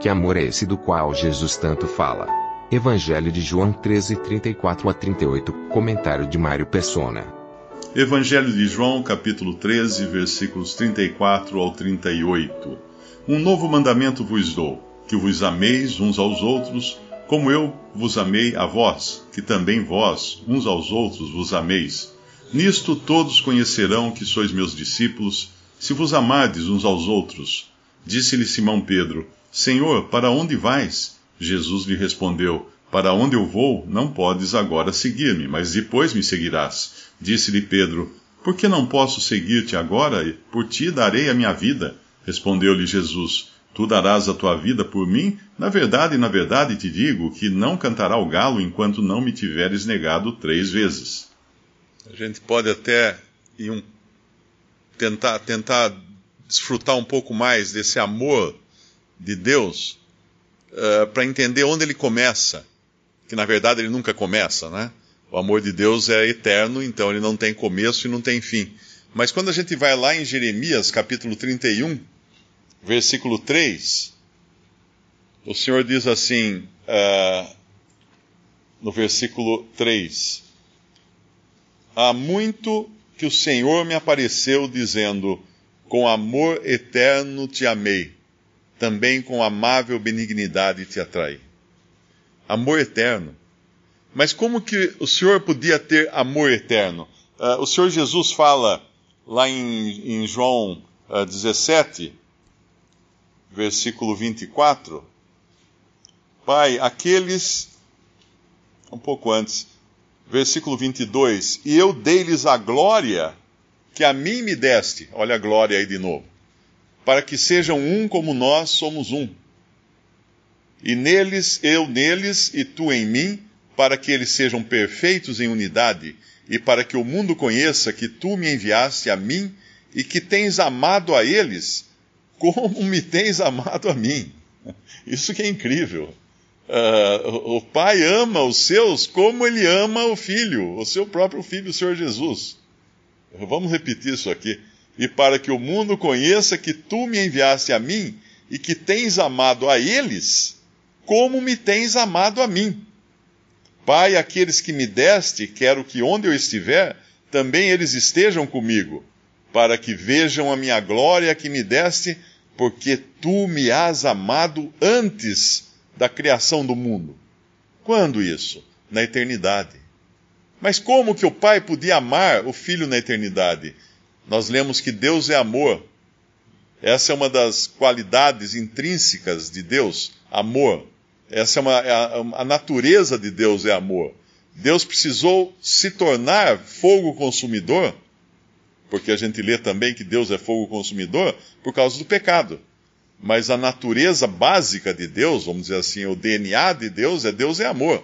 Que amor é esse do qual Jesus tanto fala? Evangelho de João 13, 34 a 38, comentário de Mário Persona. Evangelho de João, capítulo 13, versículos 34 ao 38. Um novo mandamento vos dou, que vos ameis uns aos outros, como eu vos amei a vós, que também vós, uns aos outros, vos ameis. Nisto todos conhecerão que sois meus discípulos, se vos amardes uns aos outros. Disse-lhe Simão Pedro: Senhor, para onde vais? Jesus lhe respondeu: Para onde eu vou, não podes agora seguir-me, mas depois me seguirás. Disse-lhe Pedro: Por que não posso seguir-te agora? Por ti darei a minha vida. Respondeu-lhe Jesus: Tu darás a tua vida por mim? Na verdade, na verdade te digo que não cantará o galo enquanto não me tiveres negado três vezes. A gente pode até um, tentar, tentar desfrutar um pouco mais desse amor de Deus uh, para entender onde ele começa, que na verdade ele nunca começa, né? O amor de Deus é eterno, então ele não tem começo e não tem fim. Mas quando a gente vai lá em Jeremias, capítulo 31, versículo 3, o Senhor diz assim, uh, no versículo 3: Há muito que o Senhor me apareceu dizendo: Com amor eterno te amei também com amável benignidade te atrai. Amor eterno. Mas como que o Senhor podia ter amor eterno? Uh, o Senhor Jesus fala lá em, em João uh, 17, versículo 24. Pai, aqueles. Um pouco antes, versículo 22. E eu dei-lhes a glória que a mim me deste. Olha a glória aí de novo para que sejam um como nós somos um. E neles, eu neles e tu em mim, para que eles sejam perfeitos em unidade, e para que o mundo conheça que tu me enviaste a mim e que tens amado a eles como me tens amado a mim. Isso que é incrível. Uh, o pai ama os seus como ele ama o filho, o seu próprio filho, o Senhor Jesus. Vamos repetir isso aqui e para que o mundo conheça que tu me enviaste a mim e que tens amado a eles, como me tens amado a mim. Pai, aqueles que me deste, quero que onde eu estiver, também eles estejam comigo, para que vejam a minha glória que me deste, porque tu me has amado antes da criação do mundo. Quando isso? Na eternidade. Mas como que o Pai podia amar o Filho na eternidade? Nós lemos que Deus é amor. Essa é uma das qualidades intrínsecas de Deus, amor. Essa é uma, é a, a natureza de Deus é amor. Deus precisou se tornar fogo consumidor, porque a gente lê também que Deus é fogo consumidor, por causa do pecado. Mas a natureza básica de Deus, vamos dizer assim, o DNA de Deus é Deus é amor.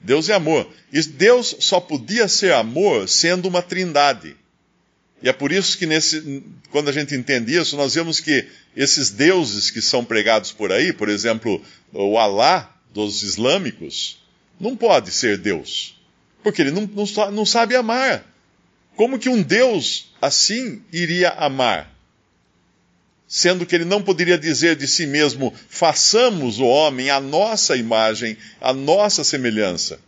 Deus é amor. E Deus só podia ser amor sendo uma trindade. E é por isso que nesse, quando a gente entende isso, nós vemos que esses deuses que são pregados por aí, por exemplo, o Alá dos islâmicos, não pode ser Deus, porque ele não, não, não sabe amar. Como que um Deus assim iria amar? Sendo que ele não poderia dizer de si mesmo: façamos o homem à nossa imagem, à nossa semelhança.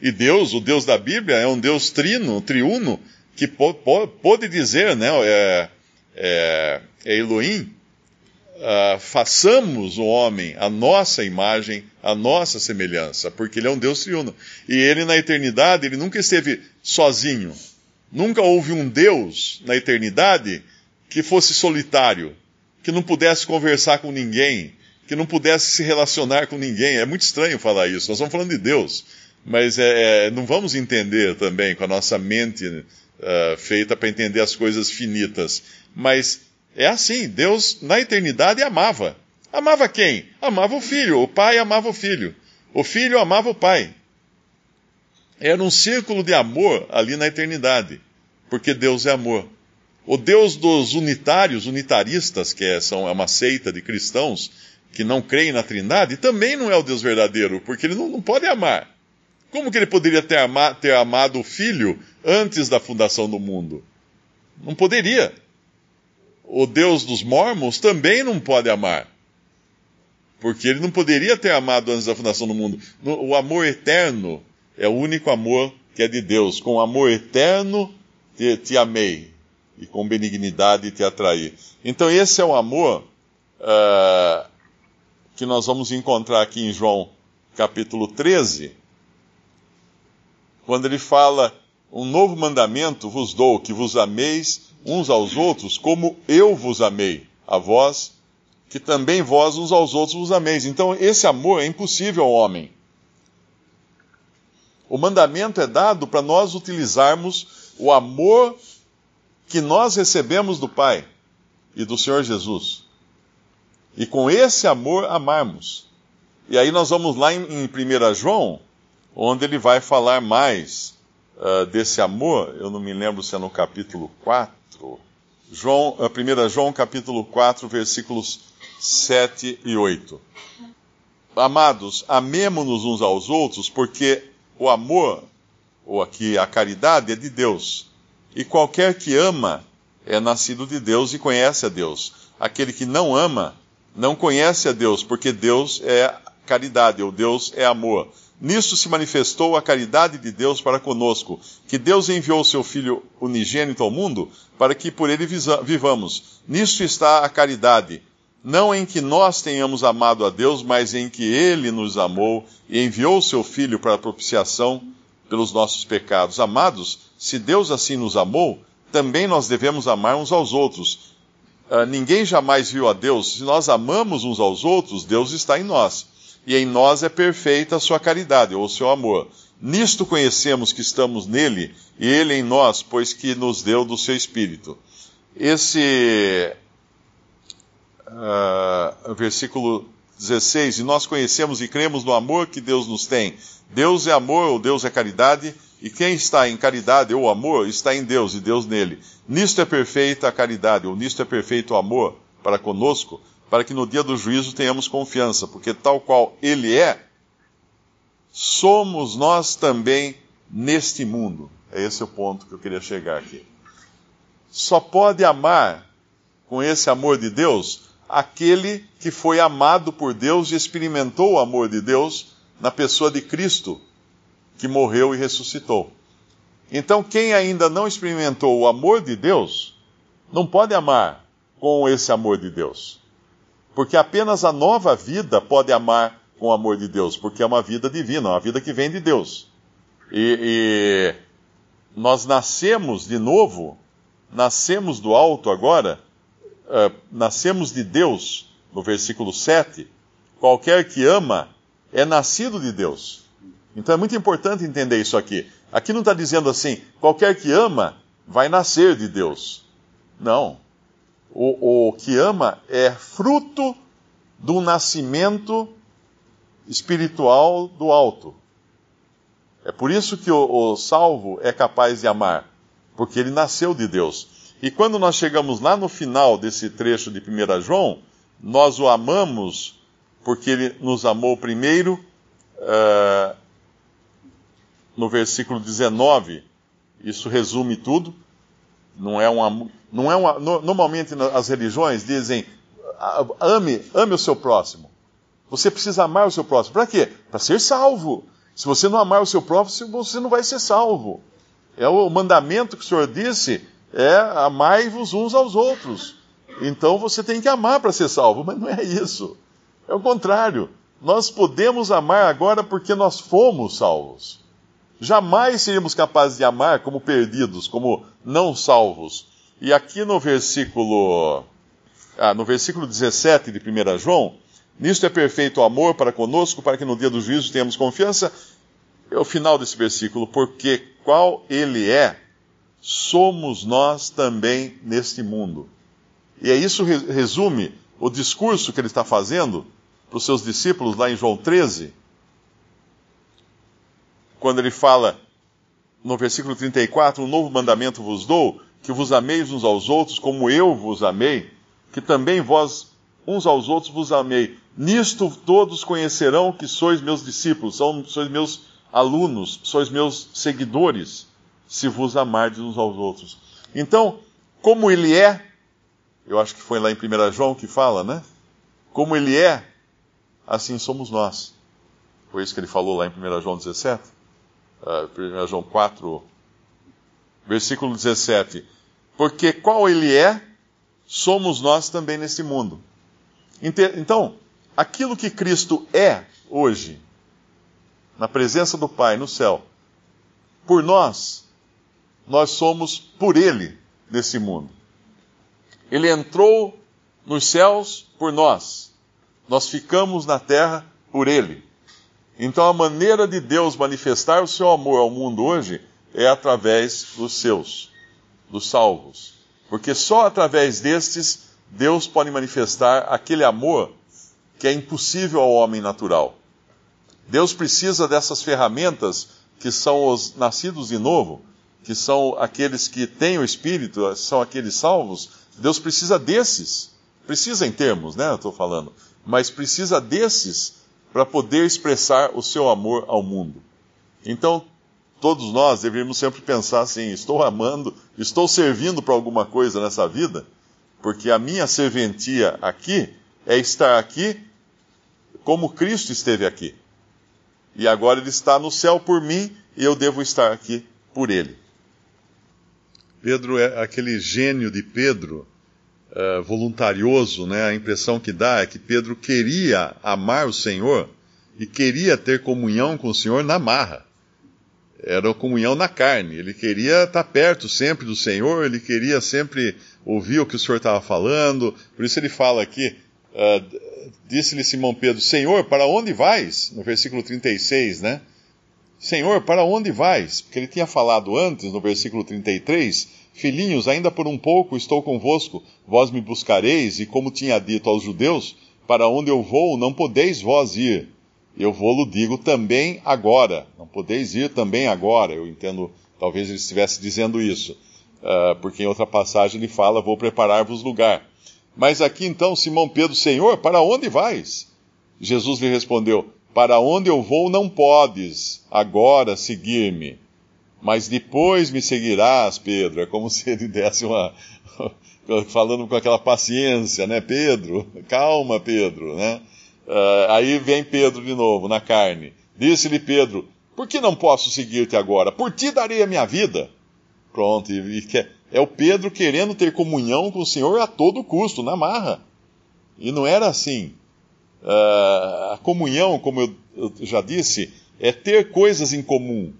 E Deus, o Deus da Bíblia, é um Deus trino, triuno, que pôde dizer, né, é, é, é Elohim, uh, façamos o homem a nossa imagem, a nossa semelhança, porque ele é um Deus triuno. E ele na eternidade, ele nunca esteve sozinho. Nunca houve um Deus na eternidade que fosse solitário, que não pudesse conversar com ninguém, que não pudesse se relacionar com ninguém. É muito estranho falar isso. Nós estamos falando de Deus, mas é, é não vamos entender também com a nossa mente uh, feita para entender as coisas finitas. Mas é assim: Deus, na eternidade, amava. Amava quem? Amava o filho. O pai amava o filho. O filho amava o pai. Era um círculo de amor ali na eternidade, porque Deus é amor. O Deus dos unitários, unitaristas, que é, são, é uma seita de cristãos que não creem na Trindade, também não é o Deus verdadeiro, porque ele não, não pode amar. Como que ele poderia ter, ama, ter amado o filho antes da fundação do mundo? Não poderia. O Deus dos mormons também não pode amar. Porque ele não poderia ter amado antes da fundação do mundo. O amor eterno é o único amor que é de Deus. Com amor eterno te, te amei, e com benignidade te atraí. Então, esse é o amor uh, que nós vamos encontrar aqui em João capítulo 13, quando ele fala: Um novo mandamento vos dou, que vos ameis uns aos outros, como eu vos amei, a vós, que também vós uns aos outros vos ameis. Então, esse amor é impossível ao homem. O mandamento é dado para nós utilizarmos o amor que nós recebemos do Pai e do Senhor Jesus. E com esse amor amarmos. E aí nós vamos lá em, em 1 João, onde ele vai falar mais uh, desse amor. Eu não me lembro se é no capítulo 4. João, uh, 1 João capítulo 4, versículos 7 e 8. Amados, amemo-nos uns aos outros, porque o amor, ou aqui a caridade, é de Deus. E qualquer que ama é nascido de Deus e conhece a Deus. Aquele que não ama não conhece a Deus, porque Deus é caridade, ou Deus é amor. Nisto se manifestou a caridade de Deus para conosco, que Deus enviou o seu Filho unigênito ao mundo para que por ele vivamos. Nisto está a caridade não em que nós tenhamos amado a Deus, mas em que Ele nos amou e enviou o seu Filho para propiciação pelos nossos pecados. Amados, se Deus assim nos amou, também nós devemos amar uns aos outros. Uh, ninguém jamais viu a Deus. Se nós amamos uns aos outros, Deus está em nós. E em nós é perfeita a sua caridade, ou o seu amor. Nisto conhecemos que estamos nele e ele em nós, pois que nos deu do seu Espírito. Esse uh, versículo 16: E nós conhecemos e cremos no amor que Deus nos tem. Deus é amor, ou Deus é caridade, e quem está em caridade ou amor está em Deus e Deus nele. Nisto é perfeita a caridade, ou nisto é perfeito o amor para conosco, para que no dia do juízo tenhamos confiança, porque tal qual Ele é, somos nós também neste mundo. É esse o ponto que eu queria chegar aqui. Só pode amar com esse amor de Deus aquele que foi amado por Deus e experimentou o amor de Deus na pessoa de Cristo, que morreu e ressuscitou. Então, quem ainda não experimentou o amor de Deus, não pode amar com esse amor de Deus. Porque apenas a nova vida pode amar com o amor de Deus, porque é uma vida divina, uma vida que vem de Deus. E, e nós nascemos de novo, nascemos do alto agora, uh, nascemos de Deus, no versículo 7, qualquer que ama é nascido de Deus. Então é muito importante entender isso aqui. Aqui não está dizendo assim, qualquer que ama vai nascer de Deus. Não. O, o que ama é fruto do nascimento espiritual do alto. É por isso que o, o salvo é capaz de amar, porque ele nasceu de Deus. E quando nós chegamos lá no final desse trecho de 1 João, nós o amamos porque ele nos amou primeiro. Uh, no versículo 19, isso resume tudo. Não é um não é uma, normalmente as religiões dizem ame, ame o seu próximo. Você precisa amar o seu próximo. Para quê? Para ser salvo. Se você não amar o seu próximo, você não vai ser salvo. É o mandamento que o Senhor disse é amai-vos uns aos outros. Então você tem que amar para ser salvo, mas não é isso. É o contrário. Nós podemos amar agora porque nós fomos salvos. Jamais seríamos capazes de amar como perdidos, como não salvos. E aqui no versículo, ah, no versículo 17 de 1 João, nisto é perfeito o amor para conosco, para que no dia do juízo tenhamos confiança. É o final desse versículo, porque qual ele é, somos nós também neste mundo. E é isso resume o discurso que ele está fazendo para os seus discípulos lá em João 13, quando ele fala no versículo 34: Um novo mandamento vos dou, que vos ameis uns aos outros, como eu vos amei, que também vós uns aos outros vos amei. Nisto todos conhecerão que sois meus discípulos, sois meus alunos, sois meus seguidores, se vos amardes uns aos outros. Então, como ele é, eu acho que foi lá em 1 João que fala, né? Como ele é, assim somos nós. Foi isso que ele falou lá em 1 João 17, uh, 1 João 4, versículo 17. Porque qual ele é, somos nós também neste mundo. Então, aquilo que Cristo é hoje, na presença do Pai no céu, por nós, nós somos por Ele nesse mundo. Ele entrou nos céus por nós, nós ficamos na terra por Ele. Então, a maneira de Deus manifestar o seu amor ao mundo hoje é através dos seus, dos salvos. Porque só através destes Deus pode manifestar aquele amor que é impossível ao homem natural. Deus precisa dessas ferramentas que são os nascidos de novo, que são aqueles que têm o Espírito, são aqueles salvos. Deus precisa desses. Precisa em termos, né? Eu estou falando. Mas precisa desses para poder expressar o seu amor ao mundo. Então, todos nós deveríamos sempre pensar assim: estou amando, estou servindo para alguma coisa nessa vida, porque a minha serventia aqui é estar aqui como Cristo esteve aqui. E agora ele está no céu por mim e eu devo estar aqui por ele. Pedro é aquele gênio de Pedro, uh, voluntarioso, né? A impressão que dá é que Pedro queria amar o Senhor e queria ter comunhão com o Senhor na marra. Era a comunhão na carne. Ele queria estar perto sempre do Senhor, ele queria sempre ouvir o que o Senhor estava falando. Por isso ele fala aqui, uh, disse-lhe Simão Pedro: Senhor, para onde vais? No versículo 36, né? Senhor, para onde vais? Porque ele tinha falado antes, no versículo 33, Filhinhos, ainda por um pouco estou convosco, vós me buscareis, e como tinha dito aos judeus, para onde eu vou, não podeis vós ir. Eu vou-lo digo também agora. Não podeis ir também agora. Eu entendo, talvez ele estivesse dizendo isso, uh, porque em outra passagem ele fala: Vou preparar-vos lugar. Mas aqui então Simão Pedro, Senhor, para onde vais? Jesus lhe respondeu: Para onde eu vou não podes agora seguir-me, mas depois me seguirás, Pedro. É como se ele desse uma. falando com aquela paciência, né, Pedro? Calma, Pedro, né? Uh, aí vem Pedro de novo, na carne. Disse-lhe Pedro: Por que não posso seguir-te agora? Por ti darei a minha vida. Pronto, e, e quer, é o Pedro querendo ter comunhão com o Senhor a todo custo, na marra. E não era assim. Uh, a comunhão, como eu, eu já disse, é ter coisas em comum.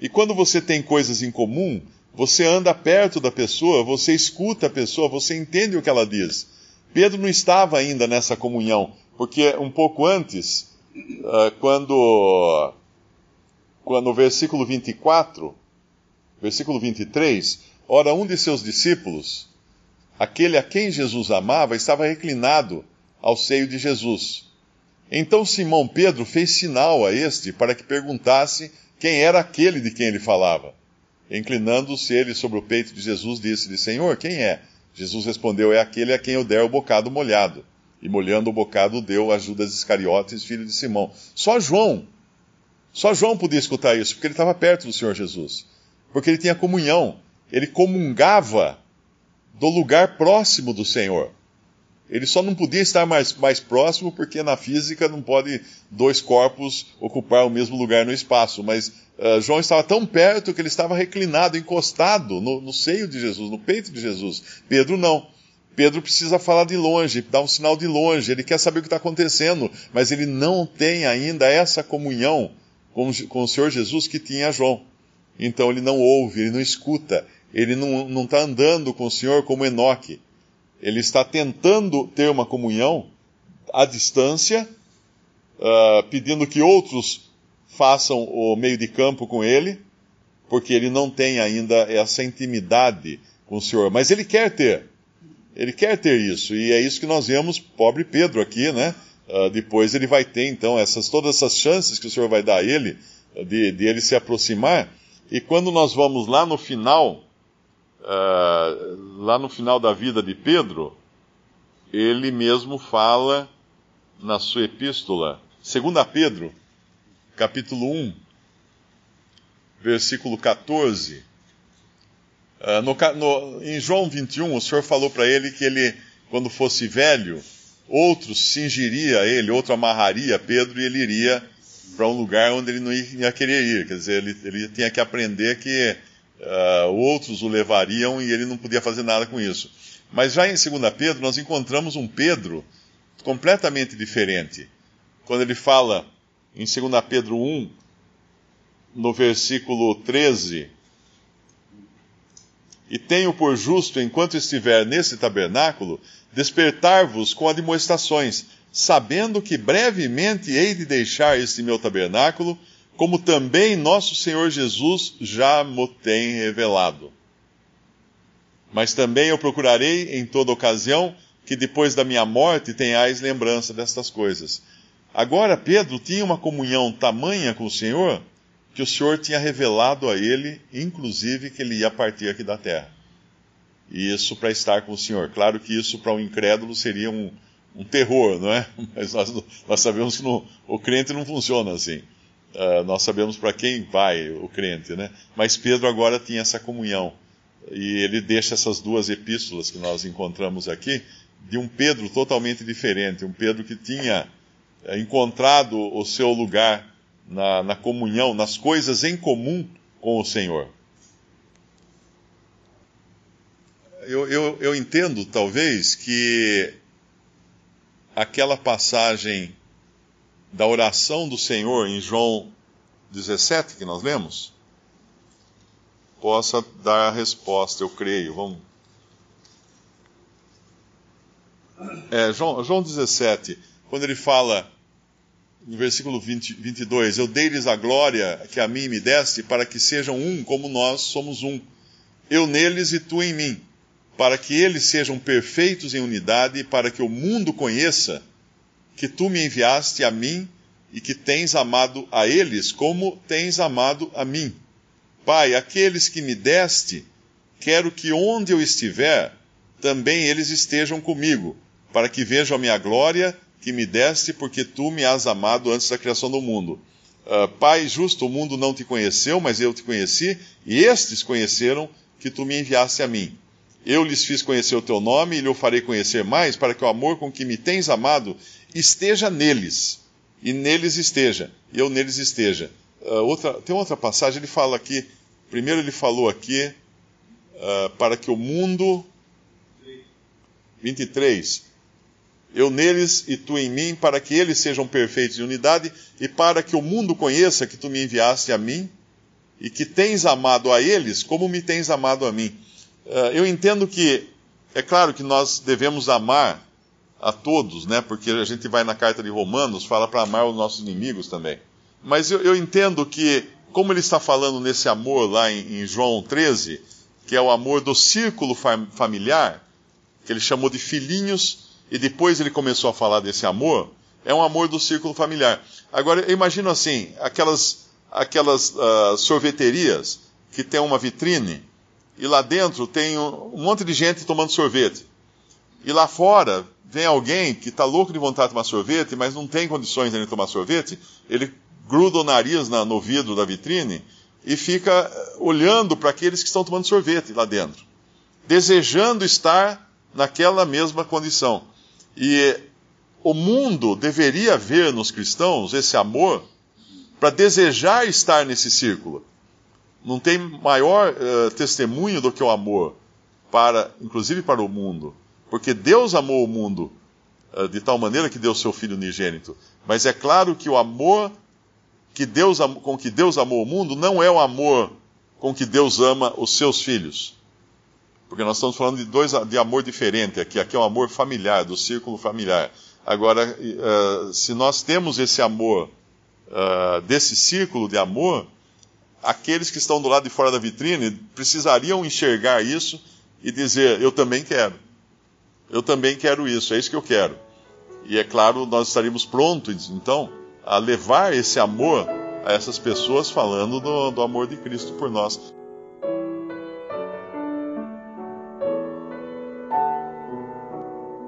E quando você tem coisas em comum, você anda perto da pessoa, você escuta a pessoa, você entende o que ela diz. Pedro não estava ainda nessa comunhão, porque um pouco antes, uh, quando, quando no versículo 24, versículo 23, Ora, um de seus discípulos, aquele a quem Jesus amava, estava reclinado ao seio de Jesus. Então Simão Pedro fez sinal a este para que perguntasse quem era aquele de quem ele falava. Inclinando-se ele sobre o peito de Jesus, disse-lhe: Senhor, quem é? Jesus respondeu: É aquele a quem eu der o bocado molhado. E molhando o bocado, deu a Judas Iscariotes, filho de Simão. Só João, só João podia escutar isso, porque ele estava perto do Senhor Jesus. Porque ele tinha comunhão ele comungava do lugar próximo do Senhor. Ele só não podia estar mais, mais próximo porque na física não pode dois corpos ocupar o mesmo lugar no espaço. Mas uh, João estava tão perto que ele estava reclinado, encostado no, no seio de Jesus, no peito de Jesus. Pedro não. Pedro precisa falar de longe, dar um sinal de longe. Ele quer saber o que está acontecendo, mas ele não tem ainda essa comunhão com, com o Senhor Jesus que tinha João. Então ele não ouve, ele não escuta ele não está andando com o Senhor como Enoque. Ele está tentando ter uma comunhão à distância, uh, pedindo que outros façam o meio de campo com ele, porque ele não tem ainda essa intimidade com o Senhor. Mas ele quer ter. Ele quer ter isso. E é isso que nós vemos, pobre Pedro aqui, né? Uh, depois ele vai ter, então, essas, todas essas chances que o Senhor vai dar a ele, de, de ele se aproximar. E quando nós vamos lá no final, uh, lá no final da vida de Pedro, ele mesmo fala na sua epístola, 2 Pedro, capítulo 1, versículo 14. Uh, no, no, em João 21, o Senhor falou para ele que ele, quando fosse velho, outro cingiria ele, outro amarraria Pedro e ele iria para um lugar onde ele não ia querer ir. Quer dizer, ele, ele tinha que aprender que uh, outros o levariam e ele não podia fazer nada com isso. Mas já em 2 Pedro, nós encontramos um Pedro completamente diferente. Quando ele fala em 2 Pedro 1, no versículo 13, e tenho por justo, enquanto estiver nesse tabernáculo, despertar-vos com admoestações, sabendo que brevemente hei de deixar este meu tabernáculo, como também nosso Senhor Jesus já mo tem revelado. Mas também eu procurarei em toda ocasião que depois da minha morte tenhais lembrança destas coisas. Agora Pedro tinha uma comunhão tamanha com o Senhor que o Senhor tinha revelado a ele, inclusive, que ele ia partir aqui da terra. E isso para estar com o Senhor. Claro que isso para um incrédulo seria um, um terror, não é? Mas nós, nós sabemos que o crente não funciona assim. Uh, nós sabemos para quem vai o crente, né? Mas Pedro agora tinha essa comunhão. E ele deixa essas duas epístolas que nós encontramos aqui, de um Pedro totalmente diferente. Um Pedro que tinha uh, encontrado o seu lugar na, na comunhão, nas coisas em comum com o Senhor. Eu, eu, eu entendo, talvez, que aquela passagem da oração do Senhor em João 17, que nós lemos, possa dar a resposta, eu creio. Vamos. É, João, João 17, quando ele fala no versículo 20, 22, eu dei-lhes a glória que a mim me deste, para que sejam um como nós somos um. Eu neles e tu em mim, para que eles sejam perfeitos em unidade, para que o mundo conheça que tu me enviaste a mim e que tens amado a eles como tens amado a mim. Pai, aqueles que me deste, quero que onde eu estiver, também eles estejam comigo, para que vejam a minha glória que me deste, porque tu me has amado antes da criação do mundo. Uh, Pai justo, o mundo não te conheceu, mas eu te conheci, e estes conheceram que tu me enviaste a mim. Eu lhes fiz conhecer o teu nome e lhe farei conhecer mais, para que o amor com que me tens amado esteja neles, e neles esteja, e eu neles esteja. Uh, outra, tem outra passagem, ele fala aqui, primeiro ele falou aqui, uh, para que o mundo. 23 eu neles e tu em mim, para que eles sejam perfeitos em unidade, e para que o mundo conheça que tu me enviaste a mim, e que tens amado a eles como me tens amado a mim. Uh, eu entendo que, é claro que nós devemos amar a todos, né? Porque a gente vai na carta de Romanos, fala para amar os nossos inimigos também. Mas eu, eu, entendo que, como ele está falando nesse amor lá em, em João 13, que é o amor do círculo familiar, que ele chamou de filhinhos, e depois ele começou a falar desse amor, é um amor do círculo familiar. Agora, eu imagino assim, aquelas, aquelas uh, sorveterias que tem uma vitrine, e lá dentro tem um, um monte de gente tomando sorvete. E lá fora vem alguém que está louco de vontade de tomar sorvete, mas não tem condições de tomar sorvete, ele gruda o nariz na, no vidro da vitrine e fica olhando para aqueles que estão tomando sorvete lá dentro, desejando estar naquela mesma condição. E o mundo deveria ver nos cristãos esse amor para desejar estar nesse círculo. Não tem maior uh, testemunho do que o amor, para, inclusive para o mundo. Porque Deus amou o mundo uh, de tal maneira que deu seu Filho unigênito. Mas é claro que o amor que Deus, com que Deus amou o mundo não é o amor com que Deus ama os seus filhos. Porque nós estamos falando de dois de amor diferente aqui. Aqui é um amor familiar, do círculo familiar. Agora, uh, se nós temos esse amor, uh, desse círculo de amor, aqueles que estão do lado de fora da vitrine precisariam enxergar isso e dizer: Eu também quero. Eu também quero isso, é isso que eu quero. E é claro, nós estaríamos prontos, então, a levar esse amor a essas pessoas falando do, do amor de Cristo por nós.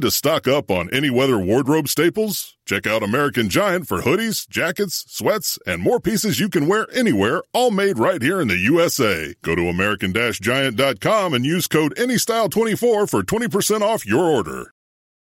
Need to stock up on any weather wardrobe staples? Check out American Giant for hoodies, jackets, sweats, and more pieces you can wear anywhere, all made right here in the USA. Go to American-Giant.com and use code ANYSTYLE24 for 20% off your order.